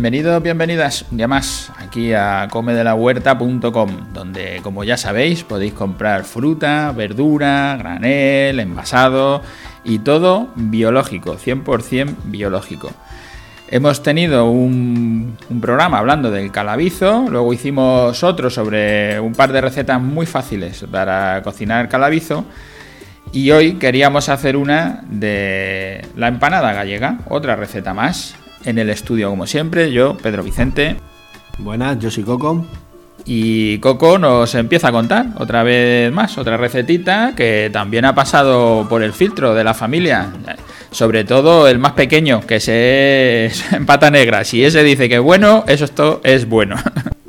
Bienvenidos, bienvenidas un día más aquí a comedelahuerta.com, donde como ya sabéis podéis comprar fruta, verdura, granel, envasado y todo biológico, 100% biológico. Hemos tenido un, un, programa hablando del calabizo, luego hicimos otro sobre un par de recetas muy fáciles para cocinar calabizo y hoy queríamos hacer una de la empanada gallega, otra receta más en el estudio, como siempre, yo, Pedro Vicente. Buenas, yo soy Coco. Y Coco nos empieza a contar otra vez más, otra recetita que también ha pasado por el filtro de la familia. Sobre todo el más pequeño, que se en pata negra. Si ese dice que es bueno, eso esto es bueno.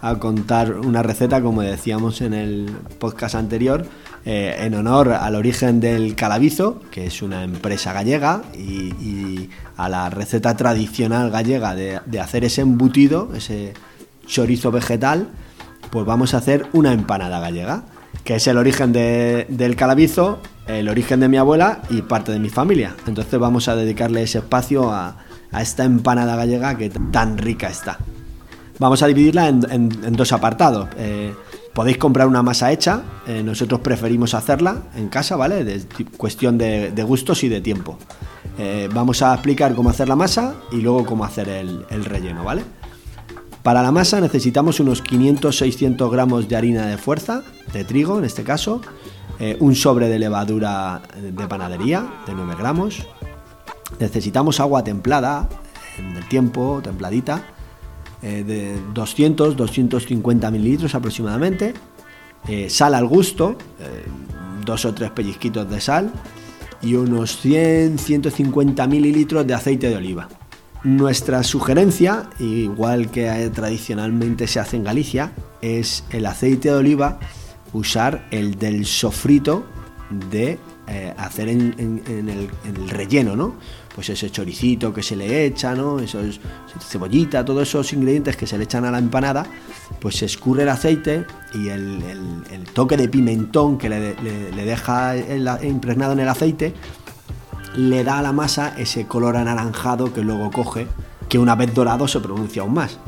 A contar una receta, como decíamos en el podcast anterior, eh, en honor al origen del calabizo, que es una empresa gallega, y, a la receta tradicional gallega de, hacer ese embutido, ese chorizo vegetal, pues vamos a hacer una empanada gallega, que es el origen del calabizo, el origen de mi abuela y parte de mi familia. Entonces vamos a dedicarle ese espacio a, esta empanada gallega que tan rica está. Vamos a dividirla en, dos apartados. Eh, Podéis comprar una masa hecha, eh, nosotros preferimos hacerla en casa, ¿vale? De, cuestión de, gustos y de tiempo. Eh, vamos a explicar cómo hacer la masa y luego cómo hacer el, relleno, ¿vale? Para la masa necesitamos unos 500-600 gramos de harina de fuerza, de trigo en este caso, un sobre de levadura de panadería de 9 gramos, necesitamos agua templada, en el tiempo, templadita, eh, de 200, 250 mililitros aproximadamente, eh, sal al gusto, eh, dos o tres pellizquitos de sal y unos 100, 150 mililitros de aceite de oliva. Nuestra sugerencia, igual que tradicionalmente se hace en Galicia, es el aceite de oliva usar el del sofrito de hacer en, el, en, el, relleno, ¿no? pues ese choricito que se le echa, ¿no? Esos, cebollita, todos esos ingredientes que se le echan a la empanada, pues se escurre el aceite y el, toque de pimentón que le, deja impregnado en el aceite le da a la masa ese color anaranjado que luego coge, que una vez dorado se pronuncia aún más.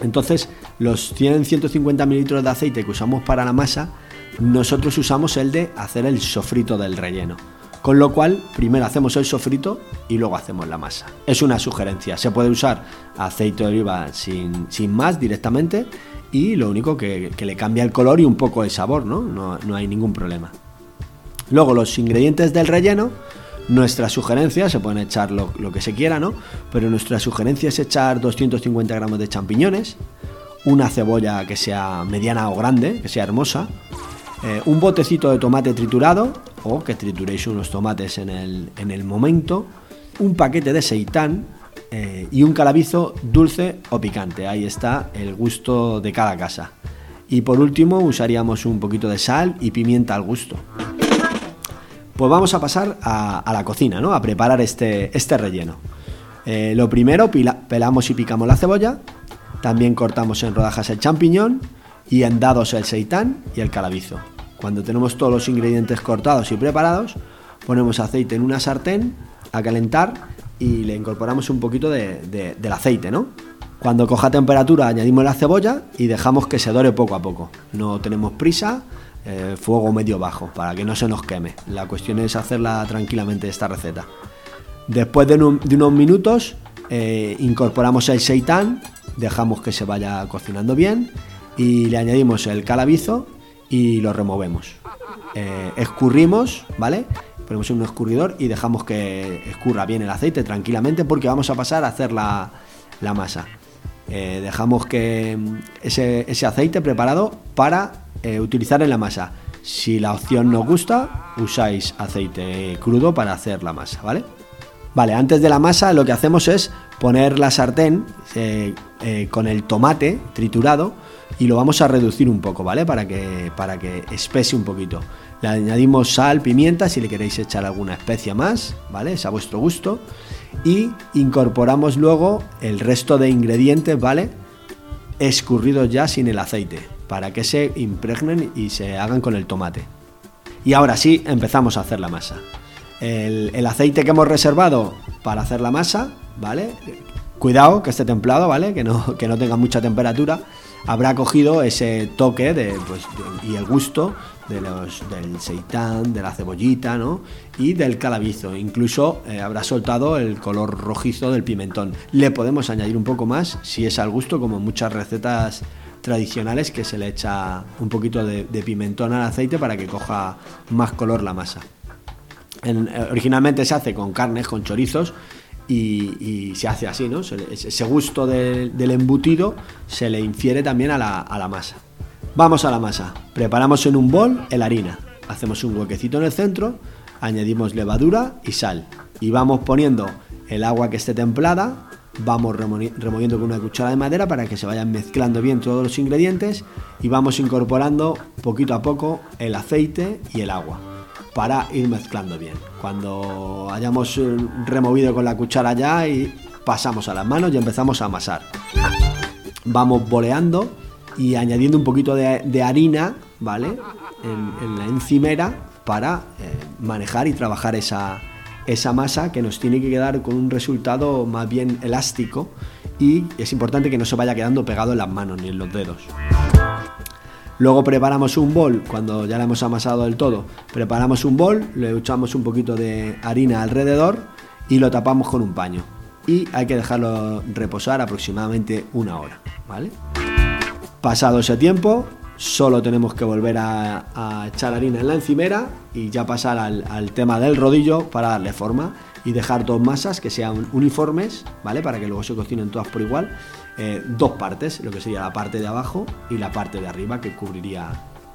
Entonces, los 100-150 mililitros de aceite que usamos para la masa, nosotros usamos el de hacer el sofrito del relleno. Con lo cual, primero hacemos el sofrito y luego hacemos la masa. Es una sugerencia. Se puede usar aceite de oliva sin, más directamente y lo único que, le cambia el color y un poco el sabor, ¿no? No, hay ningún problema. Luego los ingredientes del relleno, nuestra sugerencia, se pueden echar lo, que se quiera, ¿no? Pero nuestra sugerencia es echar 250 gramos de champiñones, una cebolla que sea mediana o grande, que sea hermosa, eh, un botecito de tomate triturado o que trituréis unos tomates en el, momento, un paquete de seitán eh, y un calabizo dulce o picante. Ahí está el gusto de cada casa. Y por último usaríamos un poquito de sal y pimienta al gusto. Pues vamos a pasar a, la cocina, ¿no? A preparar este, este relleno. Eh, lo primero, pelamos y picamos la cebolla. También cortamos en rodajas el champiñón y en dados el seitán y el calabizo. Cuando tenemos todos los ingredientes cortados y preparados, ponemos aceite en una sartén a calentar y le incorporamos un poquito de, del aceite, ¿no? Cuando coja temperatura añadimos la cebolla y dejamos que se dore poco a poco. No tenemos prisa, eh, fuego medio bajo, para que no se nos queme. La cuestión es hacerla tranquilamente esta receta. Después de, unos minutos eh, incorporamos el seitán, dejamos que se vaya cocinando bien y le añadimos el calabizo y lo removemos. Eh, escurrimos, ¿vale? Ponemos en un escurridor y dejamos que escurra bien el aceite tranquilamente porque vamos a pasar a hacer la, masa. Eh, dejamos que mm, ese, aceite preparado para eh, utilizar en la masa. Si la opción no gusta, usáis aceite crudo para hacer la masa, ¿vale? Vale, antes de la masa lo que hacemos es poner la sartén con el tomate triturado y lo vamos a reducir un poco, ¿vale? Para que, para que espese un poquito. Le añadimos sal, pimienta, si le queréis echar alguna especia más, ¿vale? Es a vuestro gusto. Y incorporamos luego el resto de ingredientes, ¿vale? Escurridos ya sin el aceite, para que se impregnen y se hagan con el tomate. Y ahora sí, empezamos a hacer la masa. El, aceite que hemos reservado para hacer la masa, ¿vale? Cuidado que esté templado, ¿vale? Que no, que no tenga mucha temperatura. Habrá cogido ese toque de, pues, y el gusto de los, del seitán, de la cebollita, ¿no? Y del calabizo. Incluso eh, habrá soltado el color rojizo del pimentón. Le podemos añadir un poco más si es al gusto, como muchas recetas tradicionales que se le echa un poquito de, pimentón al aceite para que coja más color la masa. Originalmente se hace con carnes, con chorizos y, se hace así, ¿no? ese gusto del embutido se le infiere también a la, a la masa. Vamos a la masa. Preparamos en un bol el harina. Hacemos un huequecito en el centro, añadimos levadura y sal. Y vamos poniendo el agua que esté templada, vamos removiendo con una cuchara de madera para que se vayan mezclando bien todos los ingredientes y vamos incorporando poquito a poco el aceite y el agua para ir mezclando bien. Cuando hayamos eh, removido con la cuchara ya y pasamos a las manos y empezamos a amasar. Vamos boleando y añadiendo un poquito de, harina, ¿vale? En, la encimera para eh, manejar y trabajar esa, esa masa que nos tiene que quedar con un resultado más bien elástico y es importante que no se vaya quedando pegado en las manos ni en los dedos. Luego preparamos un bol, cuando ya lo hemos amasado del todo, preparamos un bol, le echamos un poquito de harina alrededor y lo tapamos con un paño. Y hay que dejarlo reposar aproximadamente una hora, ¿vale? Pasado ese tiempo, solo tenemos que volver a, echar harina en la encimera y ya pasar al, tema del rodillo para darle forma y dejar dos masas que sean uniformes, ¿vale? Para que luego se cocinen todas por igual. Eh, dos partes, lo que sería la parte de abajo y la parte de arriba que cubriría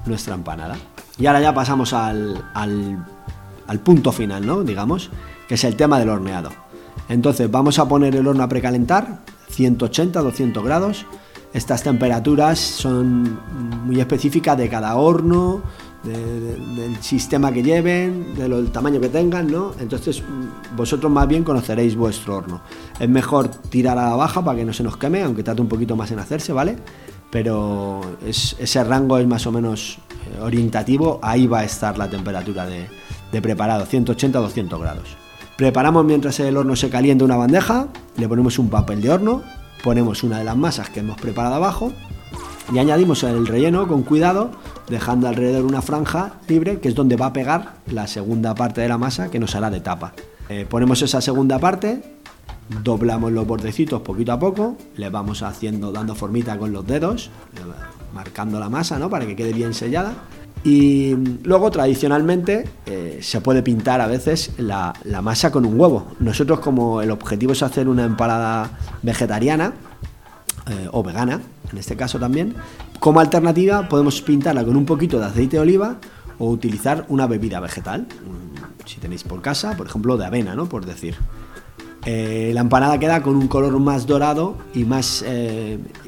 nuestra empanada. Y ahora ya pasamos al, al punto final, ¿no? Digamos, que es el tema del horneado. Entonces vamos a poner el horno a precalentar, 180-200 grados estas temperaturas son muy específicas de cada horno, del sistema que lleven, del tamaño que tengan, ¿no? Entonces vosotros más bien conoceréis vuestro horno. Es mejor tirar a la baja para que no se nos queme, aunque trate un poquito más en hacerse, ¿vale? Pero ese rango es más o menos eh, orientativo, ahí va a estar la temperatura de, de preparado, 180-200 grados. Preparamos mientras el horno se calienta una bandeja, le ponemos un papel de horno, ponemos una de las masas que hemos preparado abajo y añadimos el relleno con cuidado, dejando alrededor una franja libre, que es donde va a pegar la segunda parte de la masa que nos hará de tapa. Eh, ponemos esa segunda parte, doblamos los bordecitos poquito a poco, le vamos haciendo, dando formita con los dedos, marcando la masa, ¿no? Para que quede bien sellada. Y luego, tradicionalmente, eh, se puede pintar a veces la, masa con un huevo. Nosotros, como el objetivo es hacer una empanada vegetariana eh, o vegana, en este caso también, como alternativa podemos pintarla con un poquito de aceite de oliva o utilizar una bebida vegetal, mm, si tenéis por casa, por ejemplo, de avena, ¿no? Por decir. Eh, la empanada queda con un color más dorado y más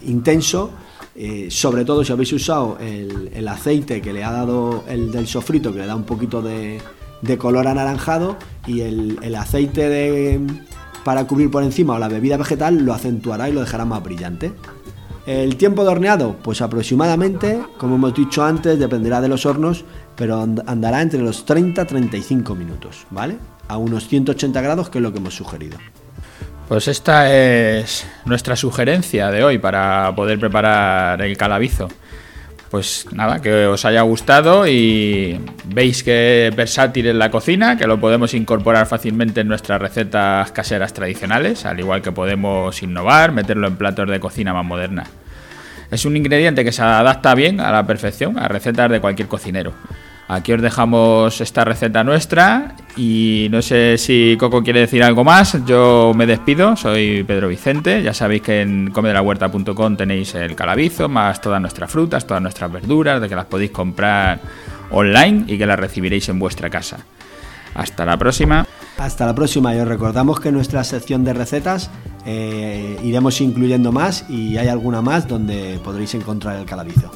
intenso eh, sobre todo si habéis usado el, aceite que le ha dado el del sofrito, que le da un poquito de, color anaranjado, y el, aceite de, para cubrir por encima o la bebida vegetal lo acentuará y lo dejará más brillante. El tiempo de horneado, pues aproximadamente, como hemos dicho antes, dependerá de los hornos, pero andará entre los 30 35 minutos, ¿vale? A unos 180 grados, que es lo que hemos sugerido. Pues esta es nuestra sugerencia de hoy para poder preparar el calabizo. Pues nada, que os haya gustado y veis que versátil en la cocina, que lo podemos incorporar fácilmente en nuestras recetas caseras tradicionales, al igual que podemos innovar, meterlo en platos de cocina más moderna. Es un ingrediente que se adapta bien a la perfección a recetas de cualquier cocinero. Aquí os dejamos esta receta nuestra y no sé si Coco quiere decir algo más. Yo me despido, soy Pedro Vicente. Ya sabéis que en comedelahuerta.com tenéis el calabizo, más todas nuestras frutas, todas nuestras verduras, de que las podéis comprar online y que las recibiréis en vuestra casa. Hasta la próxima. Hasta la próxima y os recordamos que en nuestra sección de recetas eh, iremos incluyendo más y hay alguna más donde podréis encontrar el calabizo.